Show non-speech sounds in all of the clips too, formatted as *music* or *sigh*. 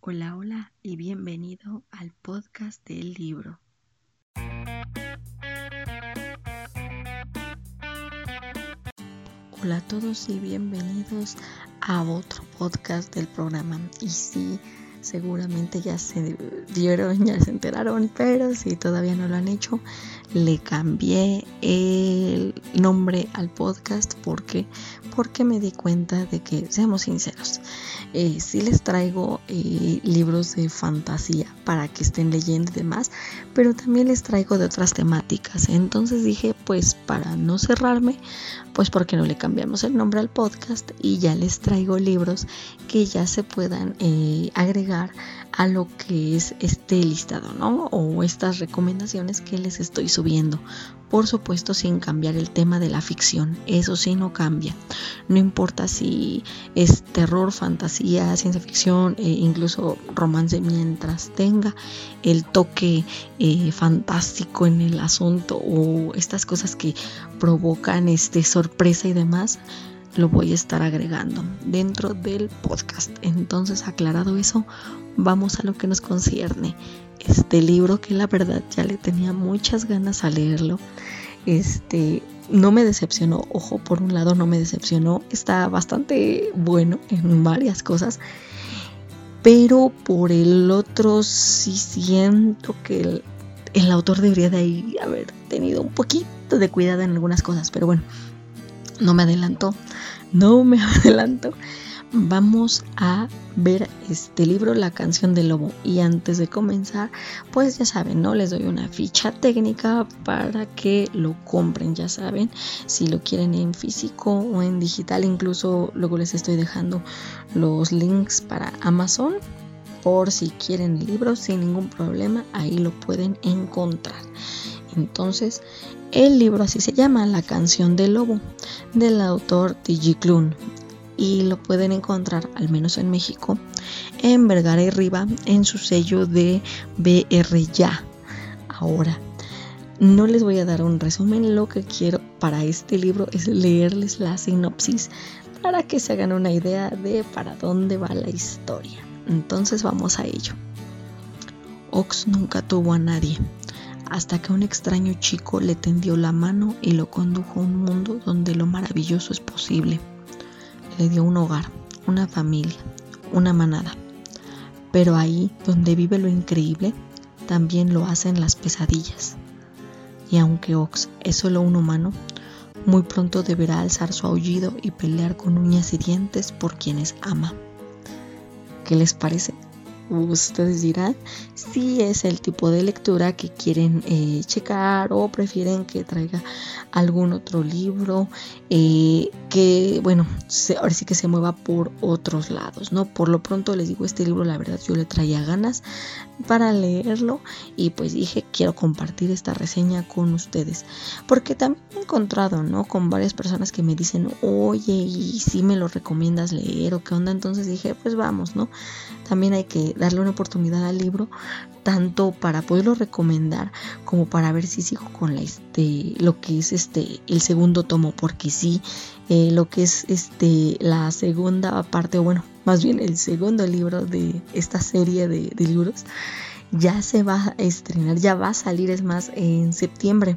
Hola, hola y bienvenido al podcast del libro. Hola a todos y bienvenidos a otro podcast del programa. Y sí, seguramente ya se dieron, ya se enteraron, pero si todavía no lo han hecho, le cambié el nombre al podcast. Porque porque me di cuenta de que seamos sinceros eh, sí les traigo eh, libros de fantasía para que estén leyendo y demás pero también les traigo de otras temáticas. Entonces dije pues para no cerrarme pues porque no le cambiamos el nombre al podcast y ya les traigo libros que ya se puedan eh, agregar a lo que es este listado, ¿no? O estas recomendaciones que les estoy Por supuesto, sin cambiar el tema de la ficción. Eso sí no cambia. No importa si es terror, fantasía, ciencia ficción, e incluso romance, mientras tenga el toque eh, fantástico en el asunto o estas cosas que provocan este sorpresa y demás lo voy a estar agregando dentro del podcast. Entonces, aclarado eso, vamos a lo que nos concierne. Este libro que la verdad ya le tenía muchas ganas a leerlo. Este no me decepcionó, ojo, por un lado no me decepcionó, está bastante bueno en varias cosas, pero por el otro sí siento que el, el autor debería de haber tenido un poquito de cuidado en algunas cosas, pero bueno, no me adelanto, no me *laughs* adelanto. Vamos a ver este libro, La canción del lobo. Y antes de comenzar, pues ya saben, ¿no? Les doy una ficha técnica para que lo compren, ya saben. Si lo quieren en físico o en digital, incluso luego les estoy dejando los links para Amazon. Por si quieren el libro, sin ningún problema, ahí lo pueden encontrar. Entonces, el libro así se llama, La canción del lobo, del autor T.G. Klun. Y lo pueden encontrar, al menos en México, en Vergara y Riva, en su sello de BR Ya. Ahora, no les voy a dar un resumen, lo que quiero para este libro es leerles la sinopsis para que se hagan una idea de para dónde va la historia. Entonces vamos a ello. Ox nunca tuvo a nadie hasta que un extraño chico le tendió la mano y lo condujo a un mundo donde lo maravilloso es posible. Le dio un hogar, una familia, una manada. Pero ahí donde vive lo increíble, también lo hacen las pesadillas. Y aunque Ox es solo un humano, muy pronto deberá alzar su aullido y pelear con uñas y dientes por quienes ama. ¿Qué les parece? Ustedes dirán si es el tipo de lectura que quieren eh, checar o prefieren que traiga algún otro libro eh, que bueno ahora sí que se mueva por otros lados no por lo pronto les digo este libro la verdad yo le traía ganas para leerlo y pues dije quiero compartir esta reseña con ustedes. Porque también he encontrado no con varias personas que me dicen oye y si me lo recomiendas leer o qué onda entonces dije pues vamos no también hay que darle una oportunidad al libro tanto para poderlo recomendar como para ver si sigo con la este lo que es este el segundo tomo porque sí eh, lo que es este la segunda parte o bueno más bien el segundo libro de esta serie de, de libros ya se va a estrenar ya va a salir es más en septiembre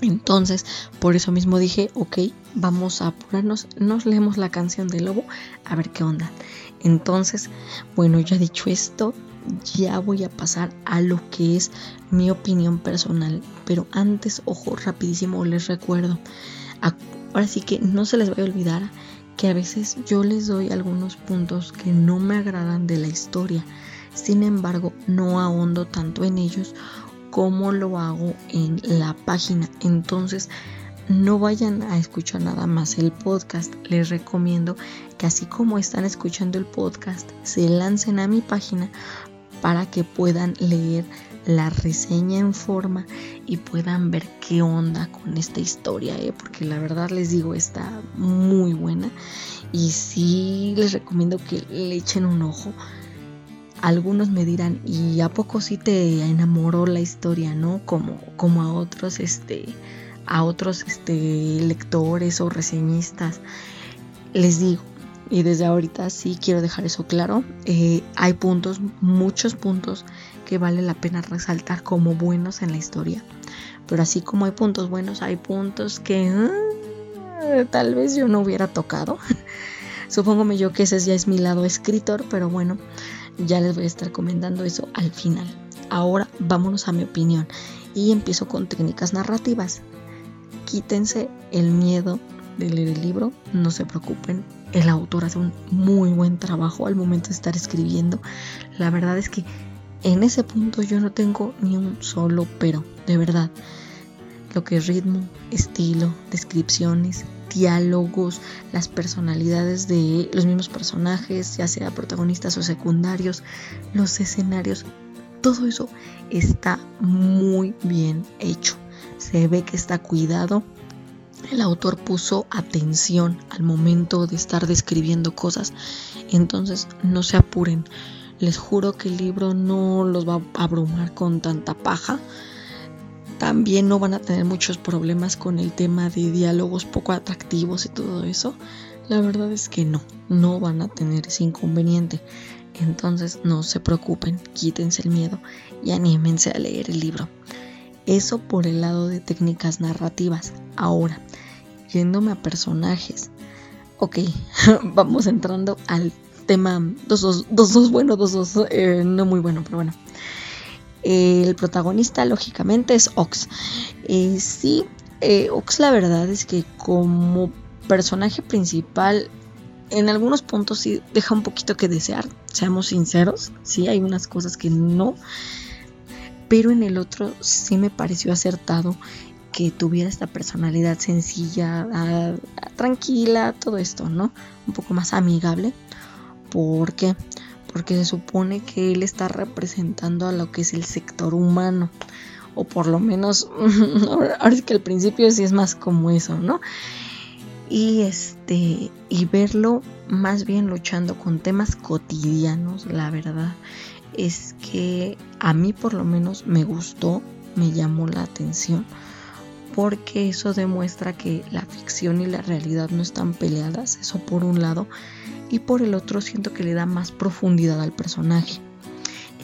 entonces, por eso mismo dije, ok, vamos a apurarnos, nos leemos la canción del lobo, a ver qué onda. Entonces, bueno, ya dicho esto, ya voy a pasar a lo que es mi opinión personal. Pero antes, ojo, rapidísimo, les recuerdo. Ahora sí que no se les vaya a olvidar que a veces yo les doy algunos puntos que no me agradan de la historia. Sin embargo, no ahondo tanto en ellos como lo hago en la página. Entonces, no vayan a escuchar nada más el podcast. Les recomiendo que así como están escuchando el podcast, se lancen a mi página para que puedan leer la reseña en forma y puedan ver qué onda con esta historia, ¿eh? porque la verdad les digo, está muy buena y sí les recomiendo que le echen un ojo. Algunos me dirán, ¿y a poco sí te enamoró la historia, no? Como, como a otros, este, a otros este, lectores o reseñistas. Les digo, y desde ahorita sí quiero dejar eso claro. Eh, hay puntos, muchos puntos que vale la pena resaltar como buenos en la historia. Pero así como hay puntos buenos, hay puntos que ah, tal vez yo no hubiera tocado. *laughs* Supóngome yo que ese ya es mi lado escritor, pero bueno, ya les voy a estar comentando eso al final. Ahora vámonos a mi opinión y empiezo con técnicas narrativas. Quítense el miedo de leer el libro, no se preocupen, el autor hace un muy buen trabajo al momento de estar escribiendo. La verdad es que en ese punto yo no tengo ni un solo pero, de verdad. Lo que es ritmo, estilo, descripciones, diálogos, las personalidades de los mismos personajes, ya sea protagonistas o secundarios, los escenarios, todo eso está muy bien hecho. Se ve que está cuidado. El autor puso atención al momento de estar describiendo cosas. Entonces no se apuren. Les juro que el libro no los va a abrumar con tanta paja también no van a tener muchos problemas con el tema de diálogos poco atractivos y todo eso. La verdad es que no, no van a tener ese inconveniente. Entonces no se preocupen, quítense el miedo y anímense a leer el libro. Eso por el lado de técnicas narrativas. Ahora, yéndome a personajes. Ok, *laughs* vamos entrando al tema dos, dos, dos, dos bueno, dos, dos, eh, no muy bueno, pero bueno. El protagonista, lógicamente, es Ox. Eh, sí, eh, Ox la verdad es que como personaje principal, en algunos puntos sí deja un poquito que desear, seamos sinceros, sí hay unas cosas que no, pero en el otro sí me pareció acertado que tuviera esta personalidad sencilla, ah, tranquila, todo esto, ¿no? Un poco más amigable. ¿Por qué? Porque se supone que él está representando a lo que es el sector humano o por lo menos *laughs* ahora es que al principio sí es más como eso, ¿no? Y este y verlo más bien luchando con temas cotidianos, la verdad es que a mí por lo menos me gustó, me llamó la atención porque eso demuestra que la ficción y la realidad no están peleadas, eso por un lado, y por el otro siento que le da más profundidad al personaje.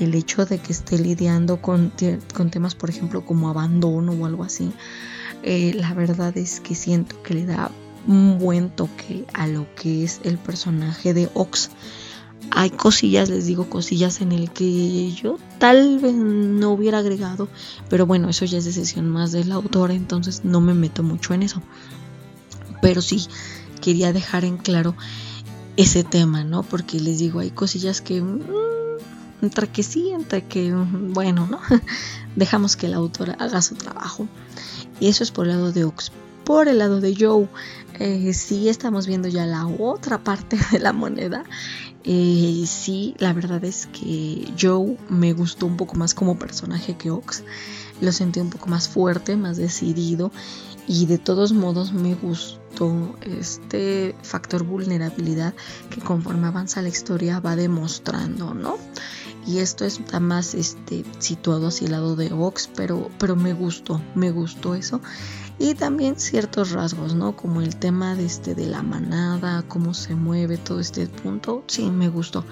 El hecho de que esté lidiando con, con temas, por ejemplo, como abandono o algo así, eh, la verdad es que siento que le da un buen toque a lo que es el personaje de Ox. Hay cosillas, les digo cosillas en el que yo tal vez no hubiera agregado, pero bueno, eso ya es decisión más del autor, entonces no me meto mucho en eso. Pero sí, quería dejar en claro ese tema, ¿no? Porque les digo, hay cosillas que, mm, entre que sí, entre que, mm, bueno, ¿no? *laughs* Dejamos que el autor haga su trabajo. Y eso es por el lado de Ox. Por el lado de Joe, eh, sí estamos viendo ya la otra parte *laughs* de la moneda. Eh, sí, la verdad es que Joe me gustó un poco más como personaje que Ox. Lo sentí un poco más fuerte, más decidido. Y de todos modos me gustó este factor vulnerabilidad que conforme avanza la historia va demostrando, ¿no? Y esto está más este, situado hacia el lado de Vox, pero, pero me gustó, me gustó eso. Y también ciertos rasgos, ¿no? Como el tema de, este, de la manada, cómo se mueve todo este punto, sí, me gustó.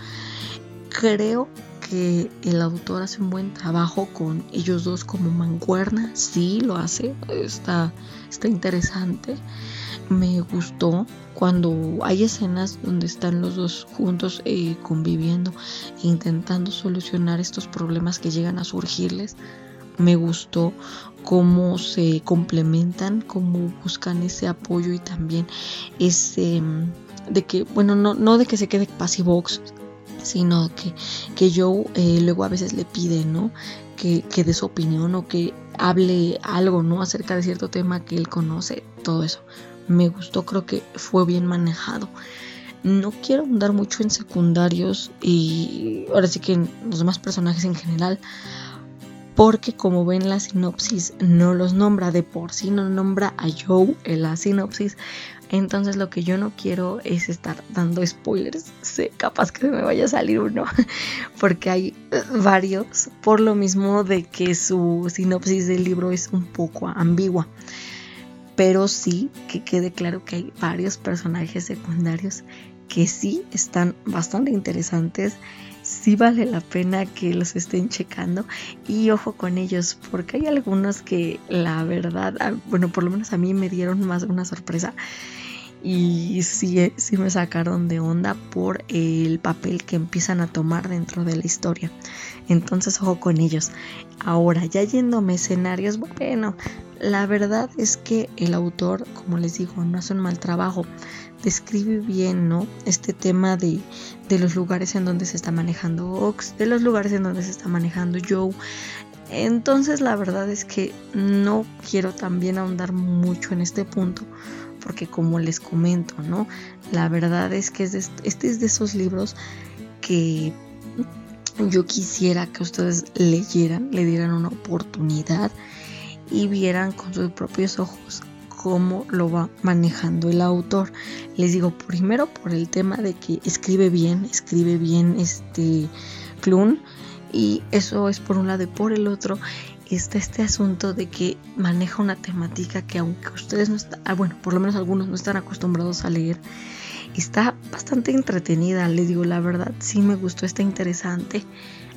Creo que el autor hace un buen trabajo con ellos dos como mancuerna, sí lo hace, está, está interesante me gustó cuando hay escenas donde están los dos juntos eh, conviviendo intentando solucionar estos problemas que llegan a surgirles. Me gustó cómo se complementan, cómo buscan ese apoyo y también ese mm, de que, bueno, no, no de que se quede pasivo, sino que, que Joe eh, luego a veces le pide, ¿no? Que, que dé su opinión o que hable algo, ¿no? Acerca de cierto tema que él conoce, todo eso me gustó, creo que fue bien manejado. No quiero andar mucho en secundarios y ahora sí que en los demás personajes en general, porque como ven la sinopsis no los nombra de por sí, no nombra a Joe en la sinopsis. Entonces lo que yo no quiero es estar dando spoilers. Sé capaz que me vaya a salir uno. *laughs* Porque hay varios. Por lo mismo de que su sinopsis del libro es un poco ambigua pero sí que quede claro que hay varios personajes secundarios que sí están bastante interesantes sí vale la pena que los estén checando y ojo con ellos porque hay algunos que la verdad, bueno, por lo menos a mí me dieron más una sorpresa y sí, sí me sacaron de onda por el papel que empiezan a tomar dentro de la historia. Entonces, ojo con ellos. Ahora, ya yéndome escenarios, bueno, la verdad es que el autor, como les digo, no hace un mal trabajo describe bien, ¿no? Este tema de, de los lugares en donde se está manejando Ox, de los lugares en donde se está manejando Joe. Entonces la verdad es que no quiero también ahondar mucho en este punto, porque como les comento, ¿no? La verdad es que este es de esos libros que yo quisiera que ustedes leyeran, le dieran una oportunidad y vieran con sus propios ojos cómo lo va manejando el autor. Les digo, primero por el tema de que escribe bien, escribe bien este Clun y eso es por un lado y por el otro está este asunto de que maneja una temática que aunque ustedes no están, ah, bueno, por lo menos algunos no están acostumbrados a leer, está bastante entretenida, les digo la verdad, sí me gustó, está interesante,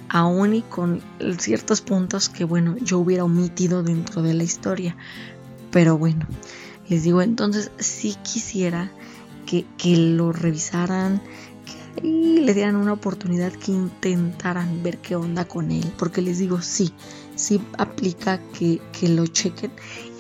aún y con ciertos puntos que bueno, yo hubiera omitido dentro de la historia, pero bueno, les digo, entonces sí quisiera que, lo revisaran y le dieran una oportunidad que intentaran ver qué onda con él. Porque les digo, sí, sí aplica que, que lo chequen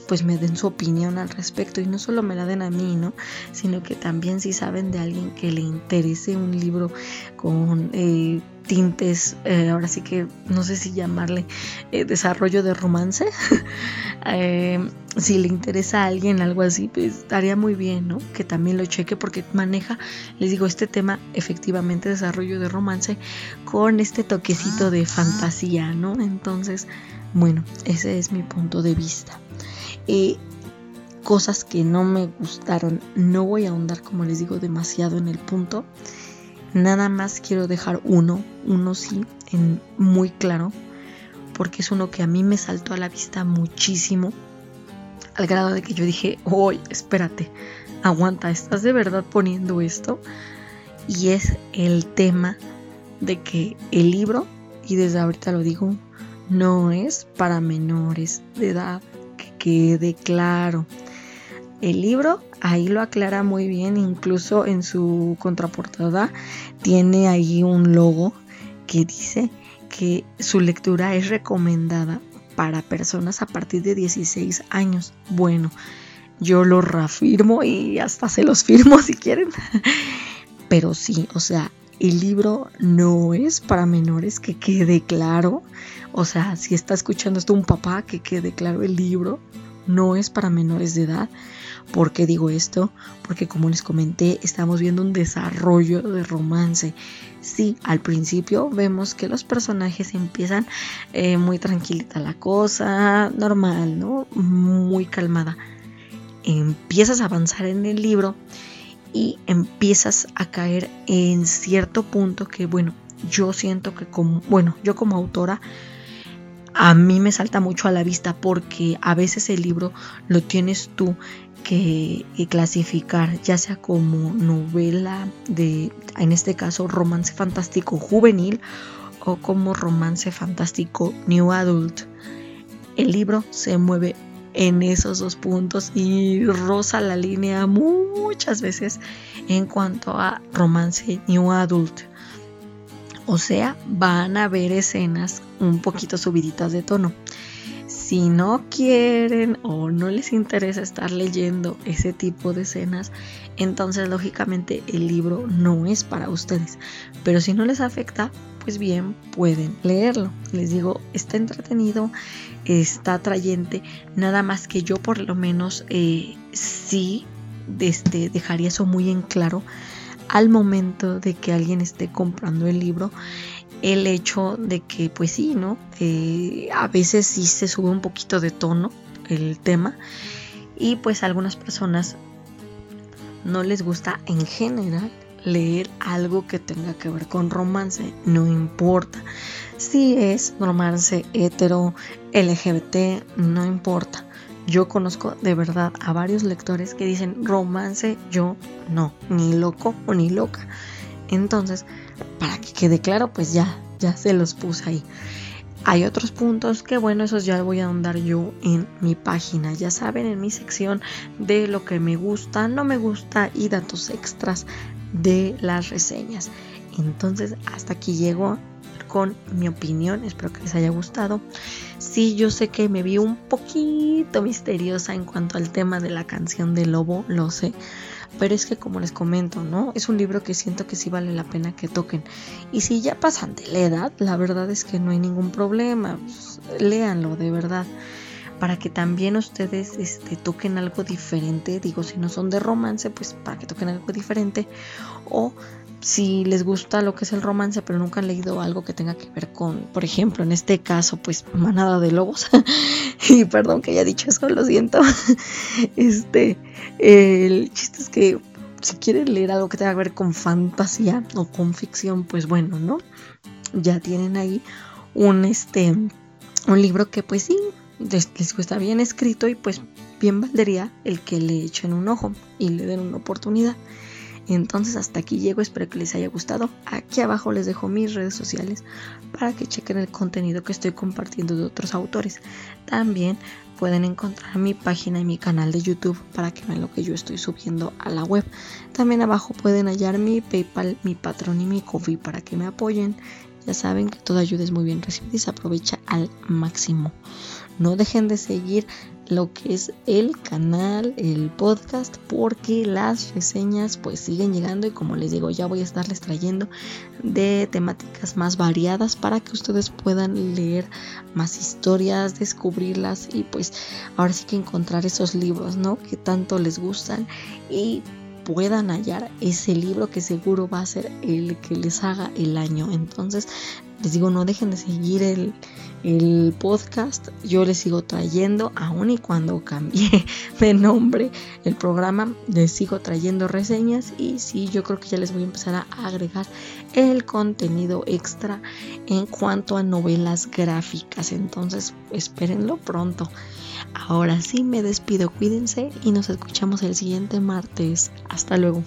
pues me den su opinión al respecto y no solo me la den a mí, ¿no? Sino que también si saben de alguien que le interese un libro con eh, tintes, eh, ahora sí que no sé si llamarle eh, desarrollo de romance, *laughs* si le interesa a alguien algo así, pues estaría muy bien, ¿no? Que también lo cheque porque maneja, les digo, este tema efectivamente desarrollo de romance con este toquecito de fantasía, ¿no? Entonces, bueno, ese es mi punto de vista. Eh, cosas que no me gustaron. No voy a ahondar, como les digo, demasiado en el punto. Nada más quiero dejar uno, uno sí, muy claro, porque es uno que a mí me saltó a la vista muchísimo, al grado de que yo dije, oye, espérate, aguanta, ¿estás de verdad poniendo esto? Y es el tema de que el libro, y desde ahorita lo digo, no es para menores de edad quede claro. El libro ahí lo aclara muy bien, incluso en su contraportada tiene ahí un logo que dice que su lectura es recomendada para personas a partir de 16 años. Bueno, yo lo reafirmo y hasta se los firmo si quieren. *laughs* Pero sí, o sea, el libro no es para menores, que quede claro. O sea, si está escuchando esto un papá, que quede claro el libro no es para menores de edad. ¿Por qué digo esto? Porque como les comenté, estamos viendo un desarrollo de romance. Sí, al principio vemos que los personajes empiezan eh, muy tranquilita la cosa, normal, ¿no? Muy calmada. Empiezas a avanzar en el libro y empiezas a caer en cierto punto que, bueno, yo siento que como, bueno, yo como autora, a mí me salta mucho a la vista porque a veces el libro lo tienes tú que clasificar, ya sea como novela de, en este caso, romance fantástico juvenil o como romance fantástico new adult. El libro se mueve en esos dos puntos y roza la línea muchas veces en cuanto a romance new adult. O sea, van a ver escenas un poquito subiditas de tono. Si no quieren o no les interesa estar leyendo ese tipo de escenas, entonces lógicamente el libro no es para ustedes. Pero si no les afecta, pues bien, pueden leerlo. Les digo, está entretenido, está atrayente, nada más que yo por lo menos eh, sí este, dejaría eso muy en claro al momento de que alguien esté comprando el libro el hecho de que pues sí, ¿no? Eh, a veces sí se sube un poquito de tono el tema y pues a algunas personas no les gusta en general leer algo que tenga que ver con romance, no importa si es romance hetero, LGBT, no importa. Yo conozco de verdad a varios lectores que dicen romance, yo no, ni loco o ni loca. Entonces, para que quede claro, pues ya, ya se los puse ahí. Hay otros puntos que bueno, esos ya voy a ahondar yo en mi página, ya saben, en mi sección de lo que me gusta, no me gusta y datos extras de las reseñas. Entonces, hasta aquí llego con mi opinión, espero que les haya gustado. Sí, yo sé que me vi un poquito misteriosa en cuanto al tema de la canción de Lobo, lo sé pero es que como les comento, ¿no? Es un libro que siento que sí vale la pena que toquen. Y si ya pasan de la edad, la verdad es que no hay ningún problema. Pues, léanlo, de verdad. Para que también ustedes este, toquen algo diferente. Digo, si no son de romance, pues para que toquen algo diferente. O si les gusta lo que es el romance, pero nunca han leído algo que tenga que ver con, por ejemplo, en este caso, pues manada de lobos. *laughs* y perdón que haya dicho eso, lo siento. *laughs* este, el chiste es que si quieren leer algo que tenga que ver con fantasía o con ficción, pues bueno, ¿no? Ya tienen ahí un este un libro que pues sí les, les está bien escrito y pues bien valdría el que le echen un ojo y le den una oportunidad. Entonces hasta aquí llego, espero que les haya gustado. Aquí abajo les dejo mis redes sociales para que chequen el contenido que estoy compartiendo de otros autores. También pueden encontrar mi página y mi canal de YouTube para que vean lo que yo estoy subiendo a la web. También abajo pueden hallar mi PayPal, mi Patreon y mi Coffee para que me apoyen. Ya saben que toda ayuda es muy bien recibida y se aprovecha al máximo. No dejen de seguir lo que es el canal, el podcast, porque las reseñas pues siguen llegando y como les digo, ya voy a estarles trayendo de temáticas más variadas para que ustedes puedan leer más historias, descubrirlas y pues ahora sí que encontrar esos libros, ¿no? Que tanto les gustan y puedan hallar ese libro que seguro va a ser el que les haga el año. Entonces, les digo, no dejen de seguir el, el podcast. Yo les sigo trayendo, aun y cuando cambié *laughs* de nombre el programa, les sigo trayendo reseñas. Y sí, yo creo que ya les voy a empezar a agregar el contenido extra en cuanto a novelas gráficas. Entonces, espérenlo pronto. Ahora sí me despido, cuídense y nos escuchamos el siguiente martes. Hasta luego.